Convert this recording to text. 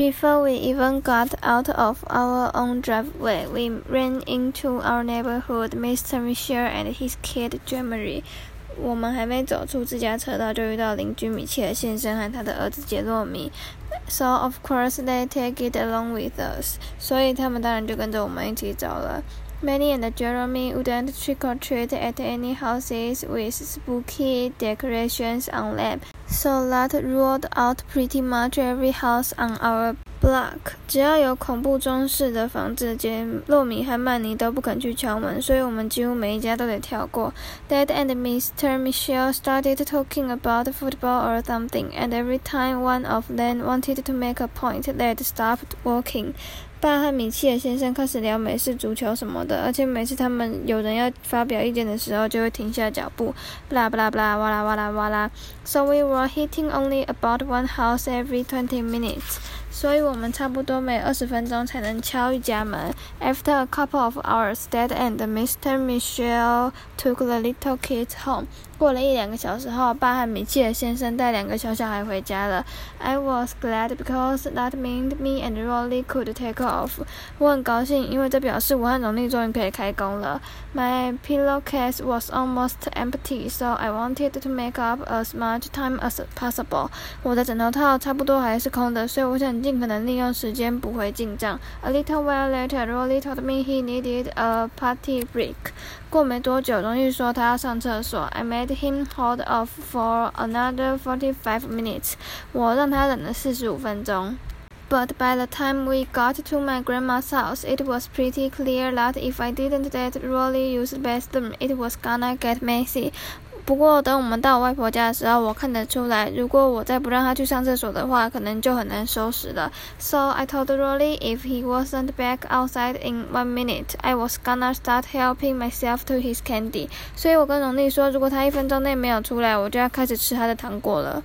Before we even got out of our own driveway, we ran into our neighborhood Mr. Michel and his kid Jean-Marie. 我们还没走出自家车道，就遇到邻居米切尔先生和他的儿子杰洛米。So of course they take it along with us. 所以他们当然就跟着我们一起走了。 Manny and Jeremy wouldn't trick or treat at any houses with spooky decorations on them. So that ruled out pretty much every house on our block。只要有恐怖装饰的房子，杰洛米和曼尼都不肯去敲门，所以我们几乎每一家都得跳过。Dad and Mr. Michelle started talking about football or something, and every time one of them wanted to make a point, they'd stop walking. 爸和米切尔先生开始聊美式足球什么的，而且每次他们有人要发表意见的时候，就会停下脚步，布拉布拉布拉，哇啦哇啦哇啦。So we were hitting only about one house every twenty minutes. 所以我我们差不多每二十分钟才能敲一家门。After a couple of hours, Dad and Mr. Michelle took the little kids home. 过了一两个小时后，爸和米切尔先生带两个小小孩回家了。I was glad because that meant me and Rolly could take off。我很高兴，因为这表示我和荣利终于可以开工了。My pillowcase was almost empty, so I wanted to make up as much time as possible。我的枕头套差不多还是空的，所以我想尽可能 利用时间补回进账。A little while later, Rolly told me he needed a potty break。过没多久，荣利说他要上厕所。I made him hold off for another forty-five minutes. 我让他忍了四十五分钟。But by the time we got to my grandma's house, it was pretty clear that if I didn't let Rolly use the bathroom, it was gonna get messy. 不过，等我们到外婆家的时候，我看得出来，如果我再不让他去上厕所的话，可能就很难收拾了。So I told Rolly if he wasn't back outside in one minute, I was gonna start helping myself to his candy。所以我跟荣丽说，如果他一分钟内没有出来，我就要开始吃他的糖果了。